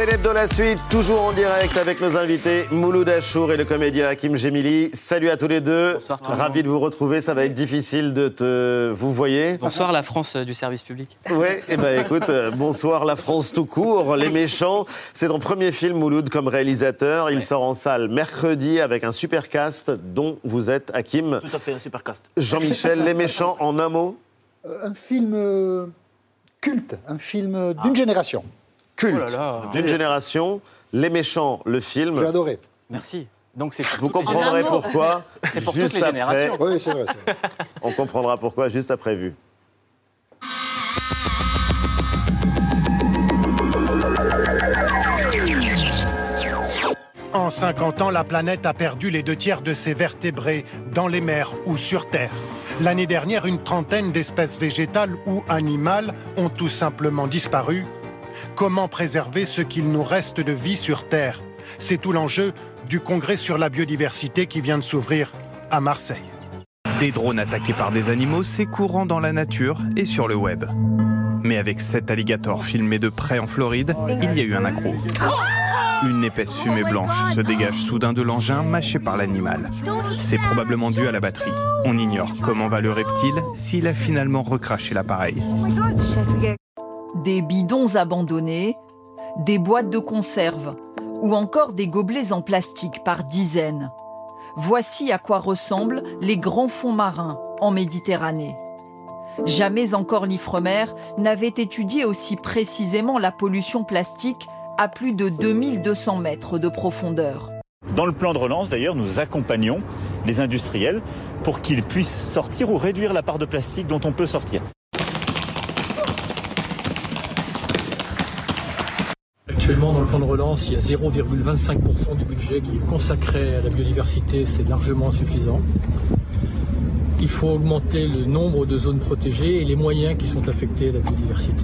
Célèbre dans la suite, toujours en direct avec nos invités Mouloud Achour et le comédien Hakim Gemili. Salut à tous les deux. Bonsoir, tout Ravi de vous retrouver. Ça va être difficile de te vous voyez. Bonsoir la France euh, du service public. Oui, et ben écoute, euh, bonsoir la France tout court. Les méchants, c'est ton premier film Mouloud comme réalisateur. Il sort en salle mercredi avec un super cast dont vous êtes Hakim. Tout à fait, un super cast. Jean-Michel, Les méchants en un mot. Euh, un film euh, culte, un film d'une génération. Culte Oh d'une génération. Les méchants, le film. J'ai adoré. Merci. Donc c'est Vous comprendrez pourquoi C'est pour toutes juste les après. générations. Oui, c'est vrai. c'est vrai. On comprendra pourquoi juste après vue. En 50 ans, la planète a perdu les deux tiers de ses vertébrés dans les mers ou sur Terre. L'année dernière, une trentaine d'espèces végétales ou animales ont tout simplement disparu. Comment préserver ce qu'il nous reste de vie sur Terre? C'est tout l'enjeu du congrès sur la biodiversité qui vient de s'ouvrir à Marseille. Des drones attaqués par des animaux, c'est courant dans la nature et sur le web. Mais avec cet alligator filmé de près en Floride, il y a eu un accro. Une épaisse fumée blanche se dégage soudain de l'engin mâché par l'animal. C'est probablement dû à la batterie. On ignore comment va le reptile s'il a finalement recraché l'appareil. Des bidons abandonnés, des boîtes de conserve ou encore des gobelets en plastique par dizaines. Voici à quoi ressemblent les grands fonds marins en Méditerranée. Jamais encore l'Ifremer n'avait étudié aussi précisément la pollution plastique à plus de 2200 mètres de profondeur. Dans le plan de relance, d'ailleurs, nous accompagnons les industriels pour qu'ils puissent sortir ou réduire la part de plastique dont on peut sortir. Actuellement, dans le plan de relance, il y a 0,25% du budget qui est consacré à la biodiversité. C'est largement insuffisant. Il faut augmenter le nombre de zones protégées et les moyens qui sont affectés à la biodiversité.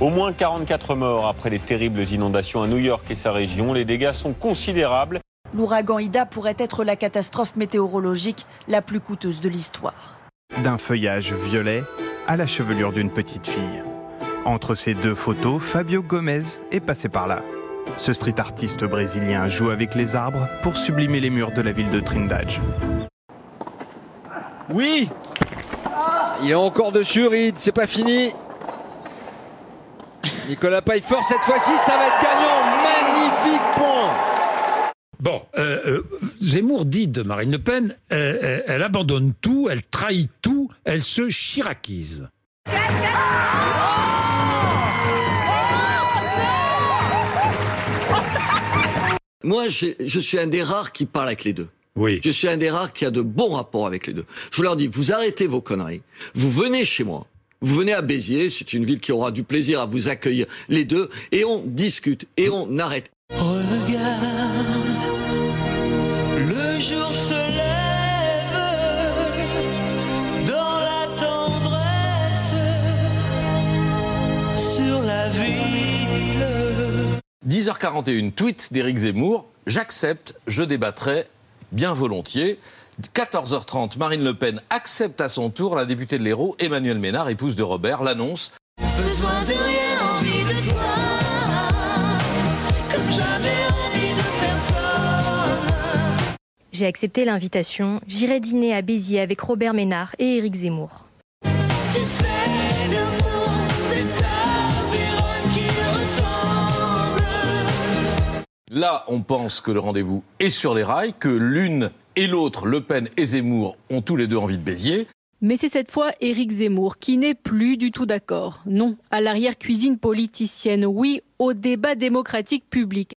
Au moins 44 morts après les terribles inondations à New York et sa région. Les dégâts sont considérables. L'ouragan Ida pourrait être la catastrophe météorologique la plus coûteuse de l'histoire. D'un feuillage violet à la chevelure d'une petite fille. Entre ces deux photos, Fabio Gomez est passé par là. Ce street artiste brésilien joue avec les arbres pour sublimer les murs de la ville de Trindade. Oui Il est encore dessus, Reed, c'est pas fini. Nicolas Paille-Fort, cette fois-ci, ça va être gagnant. Magnifique point Bon, euh, euh, Zemmour dit de Marine Le Pen, euh, euh, elle abandonne tout, elle trahit tout, elle se chiraquise. Moi, je suis un des rares qui parle avec les deux. Oui. Je suis un des rares qui a de bons rapports avec les deux. Je leur dis, vous arrêtez vos conneries. Vous venez chez moi. Vous venez à Béziers, c'est une ville qui aura du plaisir à vous accueillir les deux, et on discute, et on arrête. Regarde, 10h41, tweet d'Éric Zemmour. J'accepte, je débattrai bien volontiers. 14h30, Marine Le Pen accepte à son tour la députée de l'Hérault, Emmanuel Ménard, épouse de Robert, l'annonce. Besoin de rien, envie de toi, comme j'avais envie de personne. J'ai accepté l'invitation. J'irai dîner à Béziers avec Robert Ménard et Éric Zemmour. Tu sais, l'amour, c'est Là, on pense que le rendez-vous est sur les rails, que l'une et l'autre, Le Pen et Zemmour, ont tous les deux envie de Béziers. Mais c'est cette fois Éric Zemmour qui n'est plus du tout d'accord. Non à l'arrière-cuisine politicienne, oui au débat démocratique public.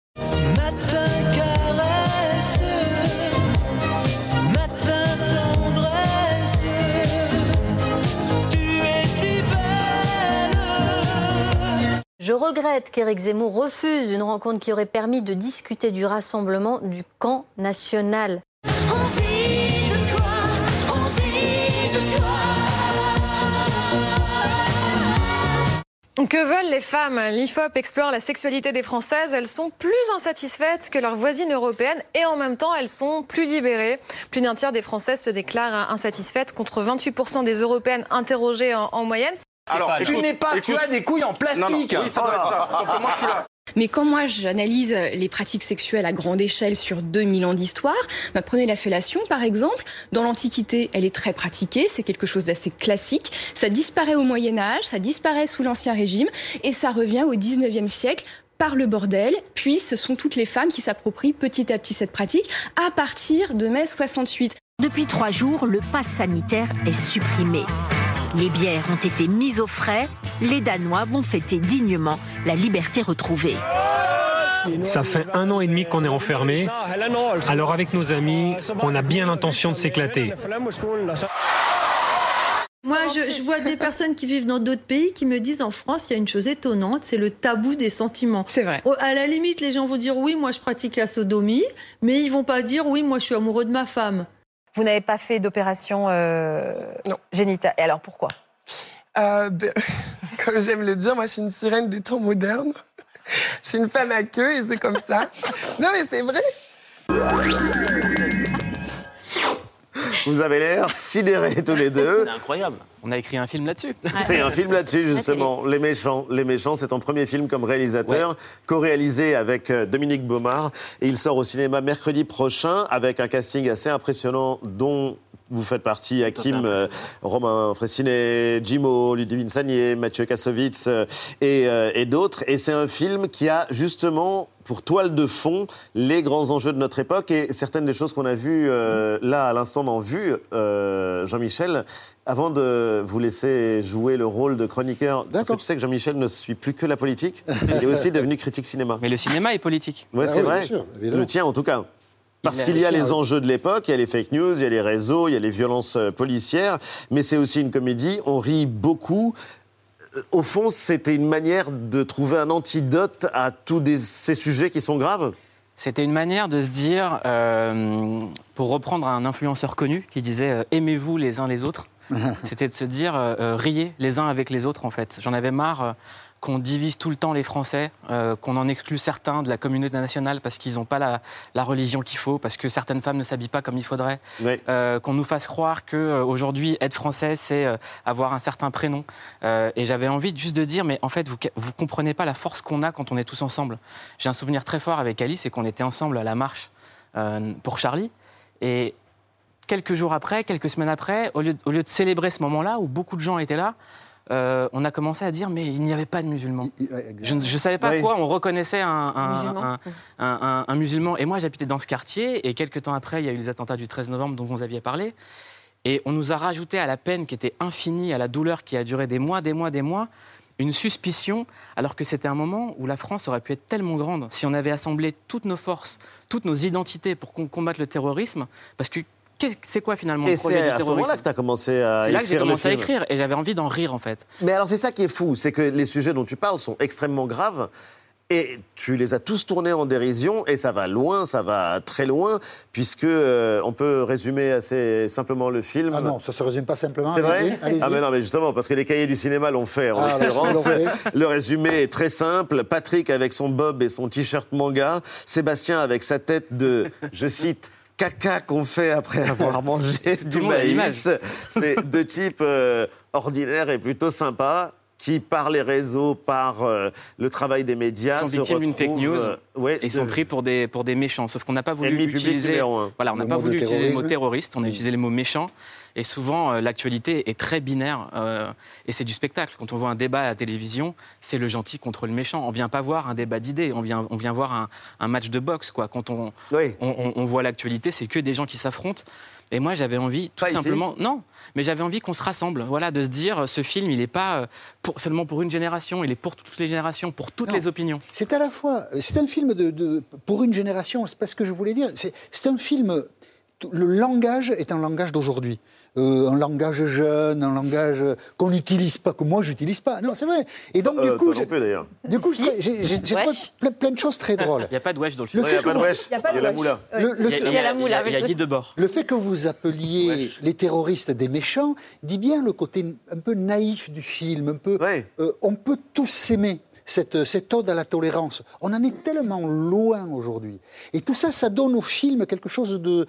Je regrette qu'Éric Zemmour refuse une rencontre qui aurait permis de discuter du rassemblement du camp national. Que veulent les femmes? L'IFOP explore la sexualité des Françaises. Elles sont plus insatisfaites que leurs voisines européennes et en même temps, elles sont plus libérées. Plus d'un tiers des Françaises se déclarent insatisfaites contre 28% des Européennes interrogées en, en moyenne. Alors, tu n'es pas, tu as des couilles en plastique. Oui, ça doit être ça. Sauf que moi, je suis là. Mais quand moi j'analyse les pratiques sexuelles à grande échelle sur 2000 ans d'histoire, bah, prenez la fellation par exemple. Dans l'Antiquité, elle est très pratiquée, c'est quelque chose d'assez classique. Ça disparaît au Moyen Âge, ça disparaît sous l'Ancien Régime et ça revient au 19e siècle par le bordel, puis ce sont toutes les femmes qui s'approprient petit à petit cette pratique à partir de mai 68. Depuis trois jours, le pass sanitaire est supprimé. Les bières ont été mises au frais. Les Danois vont fêter dignement la liberté retrouvée. Ça fait un an et demi qu'on est enfermé. Alors avec nos amis, on a bien l'intention de s'éclater. Moi, je, je vois des personnes qui vivent dans d'autres pays qui me disent en France, il y a une chose étonnante, c'est le tabou des sentiments. C'est vrai. Oh, À la limite, les gens vont dire oui, moi je pratique la sodomie, mais ils vont pas dire oui, moi je suis amoureux de ma femme. Vous n'avez pas fait d'opération euh, génitale. Et alors pourquoi? Euh, ben, comme j'aime le dire, moi, je suis une sirène des temps modernes. Je suis une femme à queue et c'est comme ça. Non, mais c'est vrai. Vous avez l'air sidérés tous les deux. C'est incroyable. On a écrit un film là-dessus. C'est un film là-dessus, justement. Les Méchants. Les Méchants, c'est ton premier film comme réalisateur, co-réalisé avec euh, Dominique Baumard. Et il sort au cinéma mercredi prochain avec un casting assez impressionnant, dont vous faites partie, Hakim, euh, Romain Fressinet, Jimo, Ludivine Sagnier, Mathieu Kassovitz euh, et, euh, et d'autres. Et c'est un film qui a justement pour toile de fond les grands enjeux de notre époque et certaines des choses qu'on a vues euh, là à l'instant dans Vue, euh, Jean-Michel. Avant de vous laisser jouer le rôle de chroniqueur, parce que tu sais que Jean-Michel ne suit plus que la politique, il est aussi devenu critique cinéma. Mais le cinéma est politique. Ouais, Ah c'est oui, vrai. sûr, le tien, en tout cas. Parce qu'il y a les oui. enjeux de l'époque, il y a les fake news, il y a les réseaux, il y a les violences euh, policières, mais c'est aussi une comédie, on rit beaucoup. Euh, Au fond, c'était une manière de trouver un antidote à tous des- ces sujets qui sont graves? C'était une manière de se dire, euh, pour reprendre un influenceur connu qui disait euh, aimez-vous les uns les autres. C'était de se dire euh, riez les uns avec les autres en fait. J'en avais marre qu'on divise tout le temps les Français, euh, qu'on en exclut certains de la communauté nationale parce qu'ils n'ont pas la, la religion qu'il faut, parce que certaines femmes ne s'habillent pas comme il faudrait, Euh, qu'on nous fasse croire que euh, aujourd'hui être français c'est euh, avoir un certain prénom. Et j'avais envie juste de dire mais en fait vous vous comprenez pas la force qu'on a quand on est tous ensemble. J'ai un souvenir très fort avec Alice, c'est qu'on était ensemble à la marche pour Charlie et quelques jours après, quelques semaines après, au lieu au lieu de célébrer ce moment-là où beaucoup de gens étaient là, euh, on a commencé à dire mais il n'y avait pas de musulmans. Je ne savais pas Oui. quoi on reconnaissait un, un- Musulman. un- un- un- un musulman. Et moi j'habitais dans ce quartier et quelques temps après il y a eu les attentats du 13 novembre dont vous aviez parlé. Et on nous a rajouté à la peine qui était infinie, à la douleur qui a duré des mois, des mois, des mois, une suspicion, alors que c'était un moment où la France aurait pu être tellement grande si on avait assemblé toutes nos forces, toutes nos identités pour qu'on combatte le terrorisme. Parce que c'est quoi finalement Et le projet c'est à ce moment-là que tu as commencé à C'est là que j'ai écrire commencé à écrire et j'avais envie d'en rire en fait. Mais alors c'est ça qui est fou, c'est que les sujets dont tu parles sont extrêmement graves. Et tu les as tous tournés en dérision, et ça va loin, ça va très loin, puisque euh, on peut résumer assez simplement le film. Ah non, ça se résume pas simplement. C'est vrai. Ah mais non, mais justement, parce que les cahiers du cinéma l'ont fait en Ah, l'occurrence. Le résumé est très simple. Patrick avec son bob et son t-shirt manga. Sébastien avec sa tête de, je cite, caca qu'on fait après avoir mangé du maïs. C'est deux types euh, ordinaires et plutôt sympas qui, par les réseaux, par euh, le travail des médias, sont se victimes d'une fake news euh, ouais, et ils sont pris pour des, pour des méchants. Sauf qu'on n'a pas voulu utiliser, voilà, on n'a pas voulu utiliser le mot terroriste, on a utilisé le mot méchant. Et souvent, euh, l'actualité est très binaire. euh, et c'est du spectacle. Quand on voit un débat à la télévision, c'est le gentil contre le méchant. On vient pas voir un débat d'idées, on vient, on vient voir un, un match de boxe. Quoi. Quand on, on, on- on voit l'actualité, c'est que des gens qui s'affrontent. Et moi, j'avais envie, tout Pas ici. simplement, non, mais j'avais envie qu'on se rassemble. Voilà, de se dire, ce film, il n'est pas euh, pour, seulement pour une génération, il est pour toutes les générations, pour toutes Non. les opinions. C'est à la fois, c'est un film de, de- pour une génération, c'est pas ce que je voulais dire. C'est un film le langage est un langage d'aujourd'hui. Euh, un langage jeune, un langage qu'on n'utilise pas, que moi j'utilise pas. Non, c'est vrai. Et donc, Euh, du coup, plus, d'ailleurs. du coup, je- j'ai j'ai- j'ai trouvé plein, plein de choses très drôles. Il n'y a pas de wesh dans le film. Il y a la moula. Le- le Il y a- fait- il y a- il y a- il y a Guy Debord. Le fait que vous appeliez les terroristes des méchants dit bien le côté un peu naïf du film, un peu. euh, on peut tous s'aimer. Cette, cette ode à la tolérance. On en est tellement loin aujourd'hui. Et tout ça, ça donne au film quelque chose de.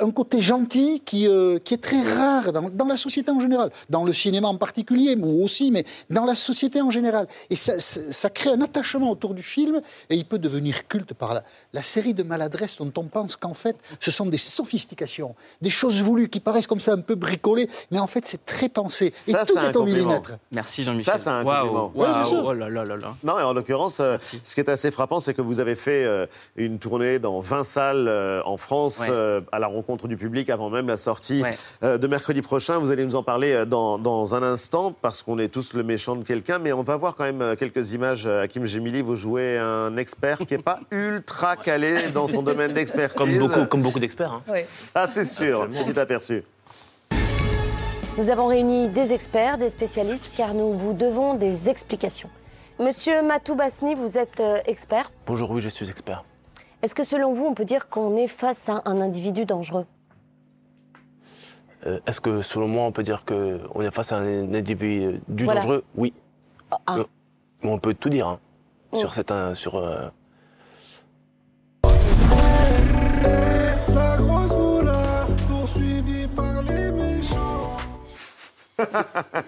Un côté gentil qui, euh, qui est très rare dans, dans la société en général. Dans le cinéma en particulier, mais aussi, mais dans la société en général. Et ça, ça, ça crée un attachement autour du film et il peut devenir culte par la, la série de maladresses dont on pense qu'en fait, ce sont des sophistications, des choses voulues qui paraissent comme ça un peu bricolées, mais en fait, c'est très pensé. Ça, et tout c'est un est au compliment. millimètre. Merci Jean-Michel. Ça, c'est un Waouh, compliment. waouh, Oui, oh là là là là. Non, et en l'occurrence, euh, ce qui est assez frappant, c'est que vous avez fait euh, une tournée dans 20 salles euh, en France Ouais. Euh, à la rencontre du public avant même la sortie Ouais. euh, de mercredi prochain. Vous allez nous en parler euh, dans, dans un instant parce qu'on est tous le méchant de quelqu'un, mais on va voir quand même quelques images. Hakim Gemili, vous jouez un expert qui n'est pas ultra calé dans son domaine d'expertise. Comme beaucoup, comme beaucoup d'experts. hein. Ça, c'est sûr. Petit aperçu. Nous avons réuni des experts, des spécialistes, car nous vous devons des explications. Monsieur Matou Basni, vous êtes expert. Bonjour, oui, je suis expert. Est-ce que selon vous, on peut dire qu'on est face à un individu dangereux? Euh, Est-ce que selon moi, on peut dire qu'on est face à un individu Voilà. dangereux? Oui. Ah. Euh, mais on peut tout dire hein, sur cette. euh, sur, euh,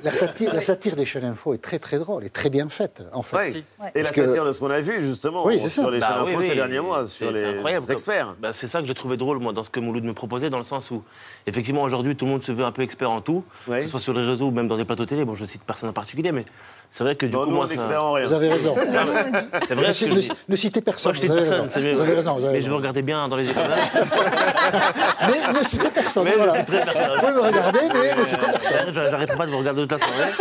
La satire, la satire des chaînes info est très très drôle et très bien faite, en fait. Oui. Et la que- satire de ce qu'on a vu, justement, Oui, c'est ça. sur les Bah chaînes oui, info oui. ces derniers mois, C'est- sur c'est les incroyable. experts. Bah, c'est ça que j'ai trouvé drôle, moi, dans ce que Mouloud me proposait, dans le sens où, effectivement, aujourd'hui, tout le monde se veut un peu expert en tout, que ce soit sur les réseaux ou même dans des plateaux télé. Bon, je cite personne en particulier, mais c'est vrai que du Non, coup, nous, moi, on est ça- experts en rien. Vous avez raison. C'est vrai Ne, que ne- je ne citez personne. Moi, je cite vous avez personne, raison. c'est mieux. Vous avez raison. vous avez Mais je veux regarder bien dans les yeux. Mais ne citez personne. Mais je voilà. citerai personne. Vous pouvez me regarder, mais ne citez personne. J'a- J'arrêterai pas de vous regarder de toute la soirée.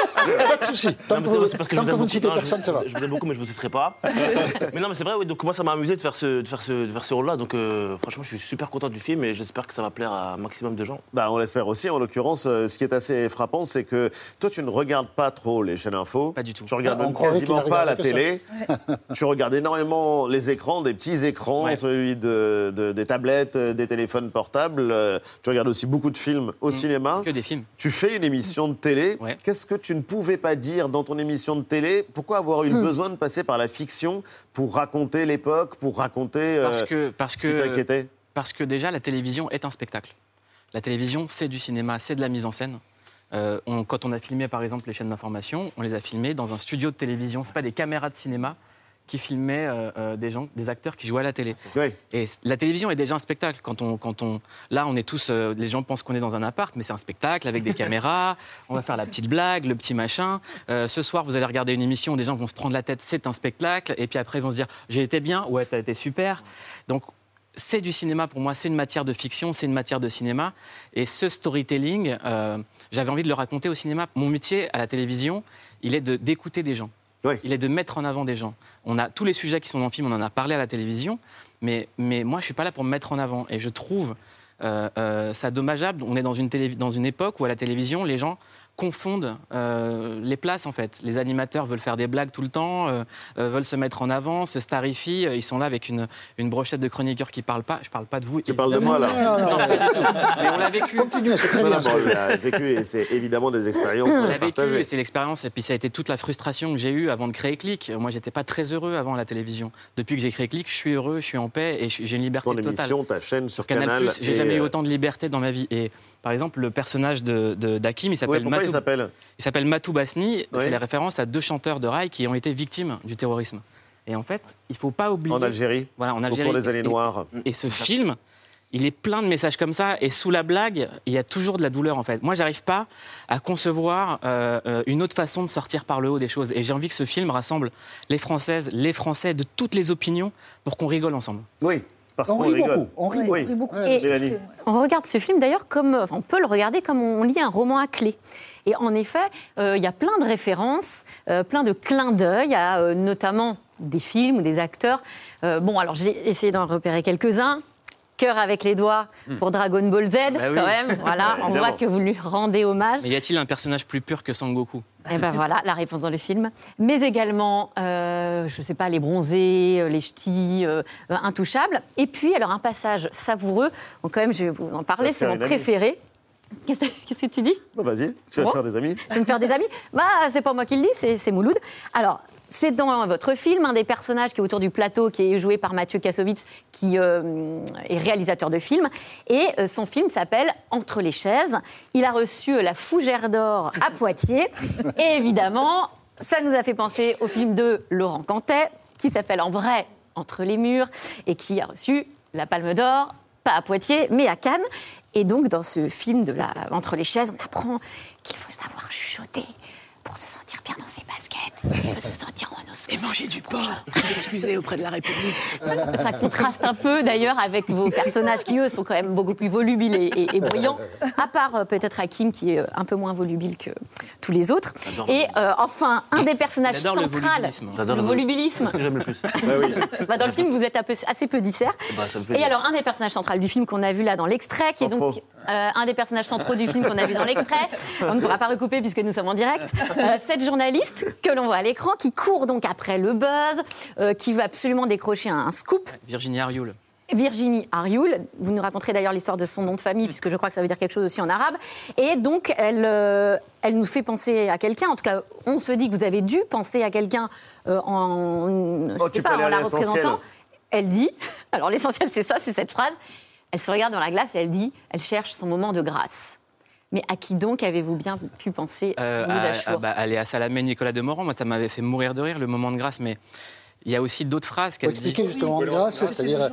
Pas de souci. Tant Non, que vous, c'est parce que tant que vous vous ne citez personne, ça va. Je vous aime beaucoup, mais je vous citerai pas. mais non, mais c'est vrai, oui, donc moi, ça m'a amusé de faire ce, de faire ce, de faire ce rôle-là. Donc, euh, franchement, je suis super content du film et j'espère que ça va plaire à un maximum de gens. Bah, on l'espère aussi. En l'occurrence, euh, ce qui est assez frappant, c'est que toi, tu ne regardes pas trop les chaînes info. Pas du tout. Tu regardes Ah, quasiment pas la télé. tu regardes énormément les écrans, des petits écrans, Ouais. celui de, de- des tablettes, euh, des téléphones portables. Euh, Tu regardes aussi beaucoup de films au cinéma. Que des films. Tu fais une émission de télé. Ouais. Qu'est-ce que tu ne pouvais pas dire dans ton émission de télé? Pourquoi avoir eu le Hmm. besoin de passer par la fiction pour raconter l'époque, pour raconter euh, Parce que, parce ce qui que, t'inquiétait parce que déjà, la télévision est un spectacle. La télévision, c'est du cinéma, c'est de la mise en scène. Euh, on- quand on a filmé, par exemple, les chaînes d'information, on les a filmés dans un studio de télévision. C'est pas des caméras de cinéma qui filmaient euh, euh, des gens, des acteurs qui jouaient à la télé. Et la télévision est déjà un spectacle. Quand on, quand on, là, on est tous, euh, les gens pensent qu'on est dans un appart, mais c'est un spectacle avec des caméras. On va faire la petite blague, le petit machin. Euh, ce soir, vous allez regarder une émission, des gens vont se prendre la tête, c'est un spectacle. Et puis après, ils vont se dire, j'ai été bien, ouais, t'as été super. Donc c'est du cinéma pour moi, c'est une matière de fiction, c'est une matière de cinéma. Et ce storytelling, euh, j'avais envie de le raconter au cinéma. Mon métier à la télévision, il est de- d'écouter des gens. Il est de mettre en avant des gens. On a tous les sujets qui sont dans le film, on en a parlé à la télévision, mais, mais moi je suis pas là pour me mettre en avant. Et je trouve euh, euh, ça dommageable. On est dans une, télé- dans une époque où à la télévision, les gens confondent euh, les places en fait. Les animateurs veulent faire des blagues tout le temps, euh, euh, veulent se mettre en avant, se starifient. Ils sont là avec une, une brochette de chroniqueurs qui parlent pas. Je parle pas de vous. Tu parles de moi, là. Non, non, pas du tout. Mais on l'a vécu. Continuez, c'est très Non, bien. non, on l'a vécu et c'est évidemment des expériences On l'a vécu et c'est l'expérience. Et puis ça a été toute la frustration que j'ai eue avant de créer Click. Moi, j'étais pas très heureux avant la télévision. Depuis que j'ai créé Click, je suis heureux, je suis en paix et j'ai une liberté Ton totale. émission, ta chaîne sur Canal+, Canal. j'ai jamais eu autant de liberté dans ma vie. Et par exemple, le personnage de, de- d'Hakim, il Ouais, s'appelle Matou. Il s'appelle il s'appelle Matou Basni. Oui. C'est la référence à deux chanteurs de rail qui ont été victimes du terrorisme. Et en fait, il faut pas oublier. En Algérie Voilà, en Au Algérie. cours des années noires. Et ce film, il est plein de messages comme ça. Et sous la blague, il y a toujours de la douleur, en fait. Moi, j'arrive pas à concevoir euh, euh, une autre façon de sortir par le haut des choses. Et j'ai envie que ce film rassemble les Françaises, les Français de toutes les opinions pour qu'on rigole ensemble. Oui, parce On rit rigole. beaucoup. On rit Oui. beaucoup. Et-. On regarde ce film d'ailleurs comme, enfin, on peut le regarder comme on lit un roman à clé. Et en effet, euh, il y a plein de références, euh, plein de clins d'œil à euh, notamment des films ou des acteurs. Euh, bon, alors j'ai essayé d'en repérer quelques-uns. Cœur avec les doigts pour Dragon Ball Z, Bah oui. quand même. Voilà, on voit que vous lui rendez hommage. Mais y a-t-il un personnage plus pur que Sangoku? Et ben voilà, la réponse dans le film. Mais également, euh, je sais pas, les bronzés, euh, les ch'tis, euh, intouchables. Et puis, alors, un passage savoureux. Donc, quand même, je vais vous en parler, c'est mon amie. Qu'est-ce que tu dis? Bah, vas-y, tu vas Bon. te faire des amis. Je vais me faire des amis? Bah, c'est pas moi qui le dis, c'est c'est Mouloud. Alors, c'est dans votre film, un des personnages qui est autour du plateau, qui est joué par Mathieu Kassovitz, qui euh, est réalisateur de films. Et euh, son film s'appelle Entre les chaises. Il a reçu euh, la Fougère d'Or à Poitiers. Et évidemment, ça nous a fait penser au film de Laurent Cantet, qui s'appelle en vrai Entre les murs, et qui a reçu la Palme d'Or, pas à Poitiers, mais à Cannes. Et donc, dans ce film de la Entre les chaises, on apprend qu'il faut savoir chuchoter pour se sentir bien dans ses baskets, se sentir en os. Et manger du porc, s'excuser auprès de la République. Ça contraste un peu d'ailleurs avec vos personnages qui, eux, sont quand même beaucoup plus volubiles et, et- et bruyants, à part euh, peut-être Hakim qui est euh, un peu moins volubile que tous les autres. Et euh, enfin, un des personnages J'adore le volubilisme. C'est ce que j'aime le plus. Bah, dans le film, vous êtes un peu- assez peu dissert. Bah, Et alors, un des personnages centraux du film qu'on a vu là dans l'extrait, qui est donc Centraux. euh, un des personnages centraux du film qu'on a vu dans l'extrait, on ne pourra pas recouper puisque nous sommes en direct, euh, cette journaliste que l'on voit à l'écran qui court donc après le buzz, euh, qui veut absolument décrocher un, un scoop. Virginie Arioul. Virginie Arioul, vous nous raconterez d'ailleurs l'histoire de son nom de famille, puisque je crois que ça veut dire quelque chose aussi en arabe. Et donc, elle, euh, elle nous fait penser à quelqu'un. En tout cas, on se dit que vous avez dû penser à quelqu'un euh, en, je Oh, sais pas, en la représentant. Elle dit, alors l'essentiel c'est ça, c'est cette phrase. Elle se regarde dans la glace et elle dit, elle cherche son moment de grâce. Mais à qui donc avez-vous bien pu penser Euh, à, à- bah, à Salamé Nicolas Demorand, moi ça m'avait fait mourir de rire le moment de grâce, mais il y a aussi d'autres phrases qu'elle dit. expliquer justement en grâce, c'est-à-dire,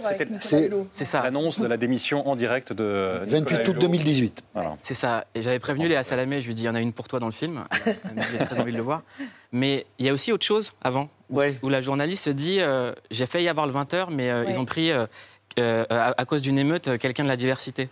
c'est ça. L'annonce de la démission en direct de 28 Nicolas août Hulot. 2018. Voilà. C'est ça. Et j'avais prévenu Léa Salamé, je lui ai dit, il y en a une pour toi dans le film. J'ai très envie de le voir. Mais il y a aussi autre chose avant, où, Ouais. où la journaliste se dit, euh, j'ai failli avoir le 20h, mais euh, ils ont pris, euh, euh, à, à cause d'une émeute, quelqu'un de la diversité.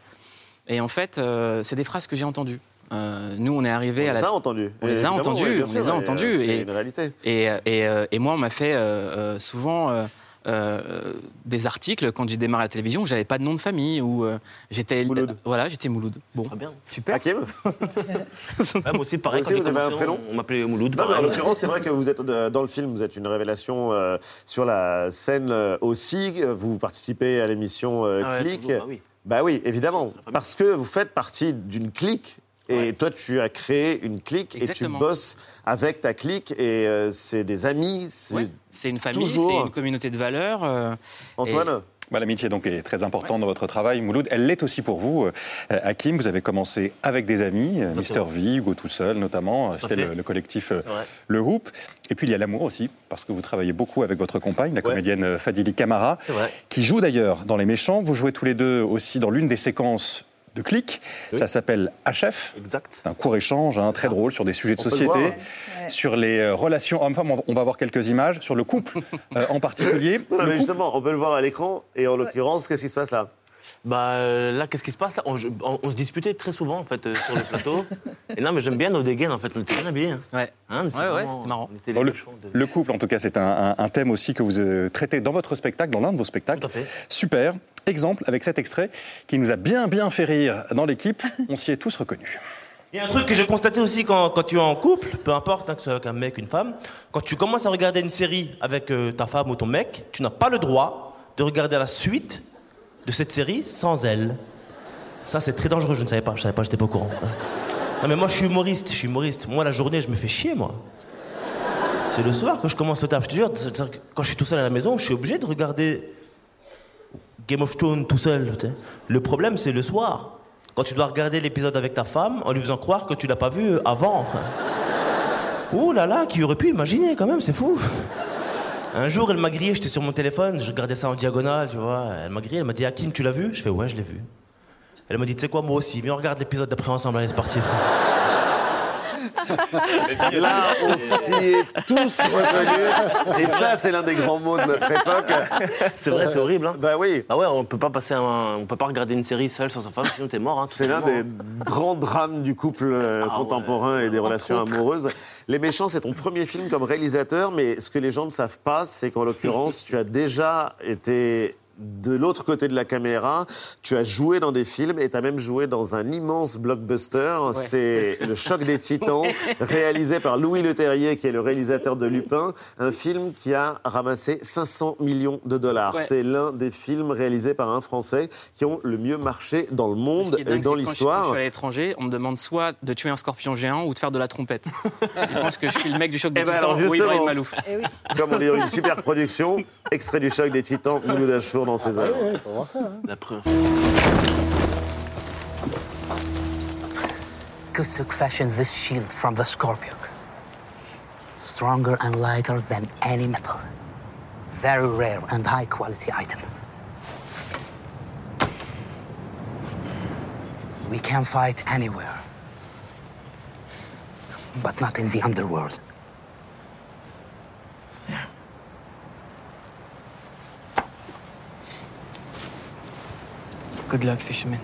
Et en fait, euh, c'est des phrases que j'ai entendues. Euh, nous, on est On arrivé les à la... a entendus. On les a entendus, on les a et, euh, entendus. C'est et- une réalité. Et, et, et moi, on m'a fait euh, souvent euh, euh, des articles quand j'ai démarré la télévision où j'avais pas de nom de famille, où euh, j'étais Mouloud. voilà, j'étais Mouloud. Bon, Très bien. super. Hakim Ouais, moi aussi, pareil, Vous quand aussi, j'ai vous avez un prénom? on, m'appelait Mouloud. Non, mais en l'occurrence, c'est vrai que vous êtes dans le film, vous êtes une révélation euh, sur la scène aussi. Vous participez à l'émission euh, Ah ouais, Click. toujours, bah oui. Évidemment. Parce que vous faites partie d'une clique. Et toi, tu as créé une clique Exactement. et tu bosses avec ta clique. Et euh, c'est des amis. C'est Ouais, une famille, toujours- c'est une communauté de valeurs. euh, Antoine Bah, L'amitié donc est très importante dans votre travail, Mouloud. Elle l'est aussi pour vous, euh, Hakim. Vous avez commencé avec des amis, euh, Mister V, Hugo tout seul notamment. C'était fait. le, le collectif euh. Le Hoop. Et puis il y a l'amour aussi, parce que vous travaillez beaucoup avec votre compagne, la Ouais. comédienne euh, Fadili Camara, qui joue d'ailleurs dans Les Méchants. Vous jouez tous les deux aussi dans l'une des séquences de. Oui. Ça s'appelle HF. Exact. C'est un court échange, hein, très drôle, sur des sujets de On peut le société, voir. sur les euh, relations hommes-femmes. On- On va voir quelques images, sur le couple euh, en particulier. Non, mais couple- justement, on peut le voir à l'écran. Et en l'occurrence, qu'est-ce qui se passe là? Bah euh, là, qu'est-ce qui se passe là? On, je- on- on se disputait très souvent en fait euh, sur le plateau. Et non, mais j'aime bien nos dégaines en fait. On était bien habillés. hein. Ouais. Hein, Ouais, ouais, vraiment- c'était marrant. Oh, le, méchants de- le couple, en tout cas, c'est un, un- un thème aussi que vous euh, traitez dans votre spectacle, dans l'un de vos spectacles. Tout à fait. Super. Exemple avec cet extrait qui nous a bien, bien fait rire dans l'équipe. On s'y est tous reconnus. Il y a un truc que j'ai constaté aussi quand, quand tu es en couple, peu importe hein, que ce soit avec un mec ou une femme, quand tu commences à regarder une série avec euh, ta femme ou ton mec, tu n'as pas le droit de regarder la suite de cette série sans elle. Ça, c'est très dangereux, je ne savais pas, je savais pas, j'étais pas au courant. Non, mais moi, je suis humoriste, je suis humoriste. Moi, la journée, je me fais chier, moi. C'est le soir que je commence le taf. Quand je suis tout seul à la maison, je suis obligé de regarder Game of Thrones tout seul. Le problème, c'est le soir. Quand tu dois regarder l'épisode avec ta femme en lui faisant croire que tu l'as pas vu avant. Ouh là là, qui aurait pu imaginer quand même, c'est fou. Un jour, elle m'a grillé, j'étais sur mon téléphone, je regardais ça en diagonale, tu vois. Elle m'a grillé, elle m'a dit Hakim, tu l'as vu? Je fais ouais, je l'ai vu. Elle m'a dit, tu sais quoi, moi aussi, viens, on regarde l'épisode d'après ensemble, allez, c'est. Là, on s'y est tous reconnus. Et ça, c'est l'un des grands mots de notre époque. C'est vrai, c'est horrible. Hein. Bah oui. Ah ouais, on peut pas passer un, on peut pas regarder une série seule sans sa femme, sinon t'es mort. Hein, C'est l'un des grands drames du couple euh, Ah contemporain et des relations amoureuses. Les Méchants, c'est ton premier film comme réalisateur, mais ce que les gens ne savent pas, c'est qu'en l'occurrence, tu as déjà été de l'autre côté de la caméra, tu as joué dans des films et tu as même joué dans un immense blockbuster. C'est Le Choc des Titans, réalisé par Louis Leterrier, qui est le réalisateur de Lupin. Un film qui a ramassé 500 millions de dollars. Ouais. C'est l'un des films réalisés par un Français qui ont le mieux marché dans le Ce monde qui est dingue, et dans que quand je- je l'histoire. suis à l'étranger, on me demande soit de tuer un scorpion géant ou de faire de la trompette. Ils pensent que je suis le mec du choc des Eh ben titans alors, ou Ibrahim justement. Malouf. Comme on dit, une super production. Extrait du Choc des Titans, Mouloud Achour dans ses œuvres. Il faut voir ça. hein. La preuve. Kusuk fashioned this shield from the scorpion. Stronger and lighter than any metal. Very rare and high quality item. We can fight anywhere, but not in the underworld. Good luck, fisherman.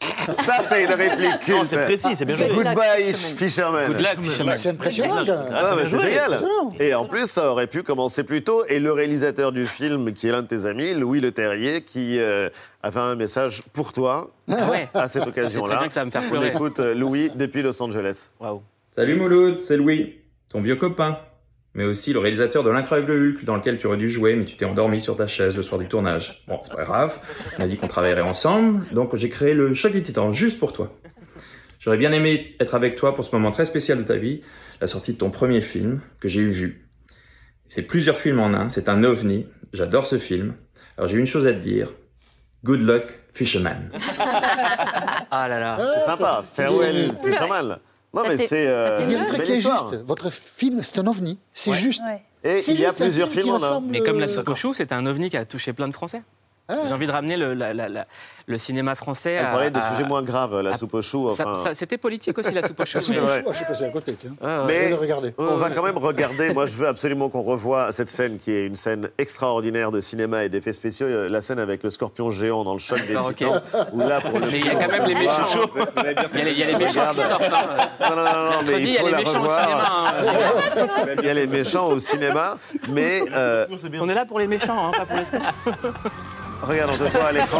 Ça, c'est une réplique culte. Non, c'est précis, c'est bien joué. Goodbye, Fisherman. Good luck, fisherman. C'est impressionnant. Ah, mais c'est génial. Et en plus, ça aurait pu commencer plus tôt. Et le réalisateur du film, qui est l'un de tes amis, Louis Leterrier, qui euh, avait un message pour toi Ah ouais. à cette C'est très occasion-là. bien que ça va me faire On pleurer. écoute euh, Louis depuis Los Angeles. Waouh. Salut Mouloud, c'est Louis, ton vieux copain, mais aussi le réalisateur de l'incroyable Hulk dans lequel tu aurais dû jouer mais tu t'es endormi sur ta chaise le soir du tournage. Bon, c'est pas grave, on a dit qu'on travaillerait ensemble, donc j'ai créé le Choc des Titans juste pour toi. J'aurais bien aimé être avec toi pour ce moment très spécial de ta vie, la sortie de ton premier film que j'ai eu vu. C'est plusieurs films en un, c'est un ovni, j'adore ce film. Alors j'ai une chose à te dire, good luck Fisherman. Ah là là. C'est sympa. Farewell, Fisherman. Non, mais t'est- c'est euh, Il y a un truc qui est juste. Votre film, c'est un ovni. C'est juste. Et C'est il y a plusieurs films en un. Mais comme la soupe au chou, c'était un ovni qui a touché plein de Français. Ah. J'ai envie de ramener le, la- la- la- le cinéma français On parlait de à- sujets moins graves, la à- soupe au chou. Enfin. C'était politique aussi, la soupe au chou. Mais-. Ouais. je suis passé à côté. Tiens. Je Mais regarder. on va quand même regarder. Moi, je veux absolument qu'on revoie cette scène qui est une scène extraordinaire de cinéma et d'effets spéciaux. Euh, La scène avec le scorpion géant dans le choc des ok. titans. Où là, pour le Mais il y a quand même les on méchants. Il y a les, il y a les méchants qui sortent. hein. Non, non, non, non, mais il y a faut les la méchants au revoir. cinéma. hein. Il y a les méchants au cinéma, mais euh, On est là pour les méchants, hein, pas pour les scorpions. Regarde, on te voit à l'écran.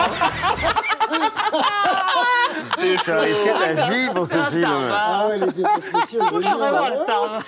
Tu as risqué ta vie pour ce film. Ah ouais, les effets spéciaux. hein.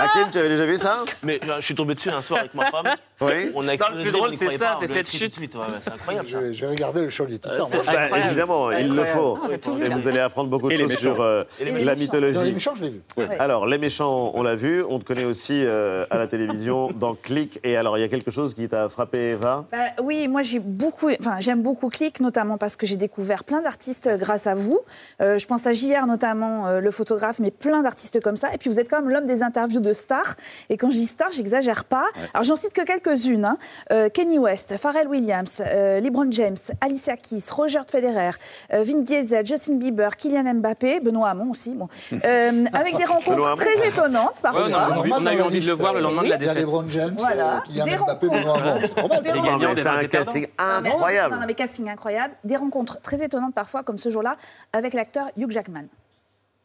Hakim, tu avais déjà vu ça? Mais euh, je suis tombé dessus un soir avec ma femme. Oui. On a Non, le plus drôle, c'est ça, c'est l'a cette chute. suite, ouais, ouais, C'est incroyable. Je, je vais regarder le show des titans. c'est moi. Bah, Incroyable. évidemment, il le faut. Ah, vu, Et vous allez apprendre beaucoup de choses méchants. sur euh, la. Dans les mythologie. méchants, je l'ai vu. Alors, les méchants, on l'a vu. On te connaît aussi euh, à la télévision dans Click. Et alors, il y a quelque chose qui t'a frappé, Eva? Bah, oui, moi j'ai beaucoup, enfin j'aime beaucoup Click, notamment parce que j'ai découvert plein d'artistes euh, grâce à vous. Euh, je pense à JR notamment, euh, le photographe, mais plein d'artistes comme ça. Et puis vous êtes quand même l'homme des interviews de stars. Et quand je dis stars, j'exagère pas. Alors j'en cite que quelques-unes. hein. Euh, Kenny West, Pharrell Williams, euh, LeBron James, Alicia Keys, Roger Federer, euh, Vin Diesel, Justin Bieber, Kylian Mbappé, Benoît Hamon aussi. Bon. Euh, avec des rencontres très étonnantes parfois. Ouais, on a normal on a eu envie de le voir le lendemain de la Il y a défaite. LeBron James, Voilà. euh, Kylian Des Mbappé, rencontres. Benoît Hamon. Des gagnants, un casting mais- incroyable. Mais casting incroyable. Des rencontres très étonnantes parfois, comme ce jour-là, avec l'acteur Hugh Jackman.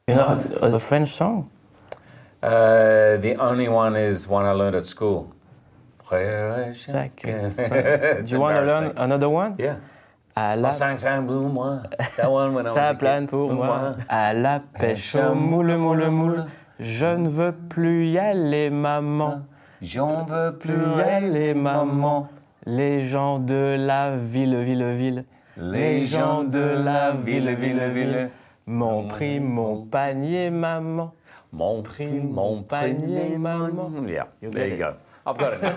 You know a, a French song? Uh, the only one is one I learned at school. Frère chacun. Do you want to learn another one? Yeah. À La... la, 500 pour moi. That one when I was ça plane pour moi. À la pêche au moule, moule, moule. Je ne veux plus y aller, maman. J'en veux plus y aller, maman. Les gens de la ville, ville, ville. Les gens de la ville, ville, ville. M'ont pris mon panier, maman. Mon prix, mon panier, maman. Yeah, there you go. I've got it now.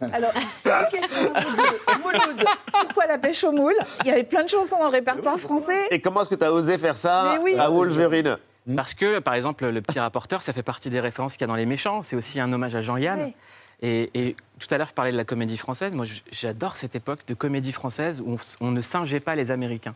Alors, question. Mouloud, pourquoi la pêche au moule Il y avait plein de chansons dans le répertoire français. Et comment est-ce que tu as osé faire ça oui. à Wolverine Parce que, par exemple, le petit rapporteur, ça fait partie des références qu'il y a dans Les Méchants. C'est aussi un hommage à Jean-Yann. Et, et tout à l'heure, je parlais de la comédie française. Moi, j'adore cette époque de comédie française où on, ne singeait pas les Américains.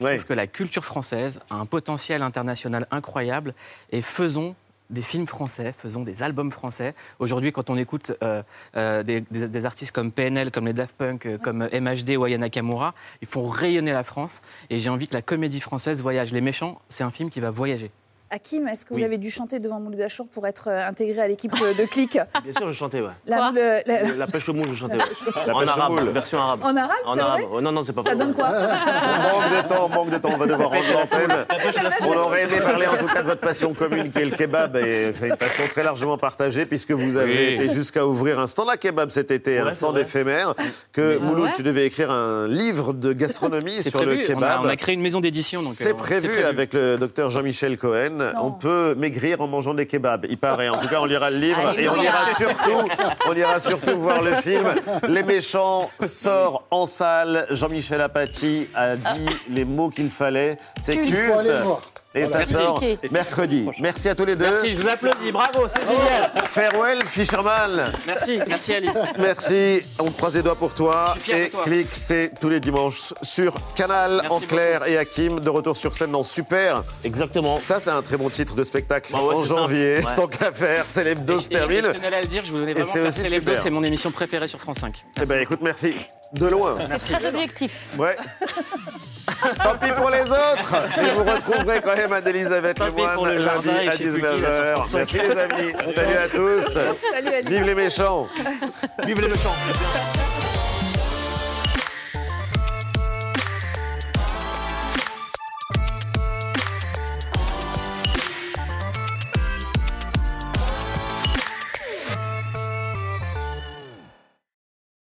Je Ouais. trouve que la culture française a un potentiel international incroyable et faisons des films français, faisons des albums français. Aujourd'hui, quand on écoute euh, euh, des, artistes comme PNL, comme les Daft Punk, euh, comme MHD ou Aya Nakamura, ils font rayonner la France. Et j'ai envie que la comédie française voyage. Les Méchants, c'est un film qui va voyager. Hakim, est-ce que Oui. vous avez dû chanter devant Mouloud Achour pour être euh, intégré à l'équipe de, de Click Bien sûr, je chantais, ouais. La pêche au moule, je chantais. ouais. La en pêche au arabe, moule. version arabe. En arabe, En arabe. vrai Oh, non, non, c'est pas Ça vrai. donne quoi On manque de temps, on manque de temps, on va devoir rendre l'antenne. On aurait aimé parler en tout cas de votre passion commune qui est le kebab et c'est une passion très largement partagée puisque vous avez Oui. été jusqu'à ouvrir un stand à kebab cet été, un stand éphémère, que Ah Mouloud, ouais tu devais écrire un livre de gastronomie sur le prévu. On a, kebab. on a créé une maison d'édition. donc, C'est euh, prévu, avec le docteur Jean-Michel Cohen. On peut maigrir en mangeant des kebabs. Il paraît. En tout cas, on lira le livre et on ira surtout, on ira surtout voir le film. Les méchants sort en salle. Jean-Michel Apathy a dit les mots qu'il fallait. C'est Culte. Et Voilà. ça Merci. sort Ok. mercredi. Merci à tous les deux. Merci, je vous applaudis. Bravo, c'est génial. Farewell, Fisherman. Merci, merci Ali. Merci, on croise les doigts pour toi. Et toi. clique, c'est tous les dimanches sur Canal, Merci en Claire et Hakim, de retour sur scène dans Super. Exactement. Ça, c'est un très bon titre de spectacle Bah ouais, en janvier. Ouais. Tant qu'à faire, c'est l'hebdo se termine. Je tenais à le dire, je voulais Et vraiment l'hebdo, c'est mon émission préférée sur France 5. Eh ben, écoute, merci. De loin. Merci. Très objectif. Ouais. Tant pis pour les autres. Et vous retrouverez quand même Anne-Elisabeth Lemoine pour le lundi à je sais plus qui, là, sur 19h. France cinq. Merci les amis. Salut à tous. Salut, Ali. Vive les méchants. Vive les méchants.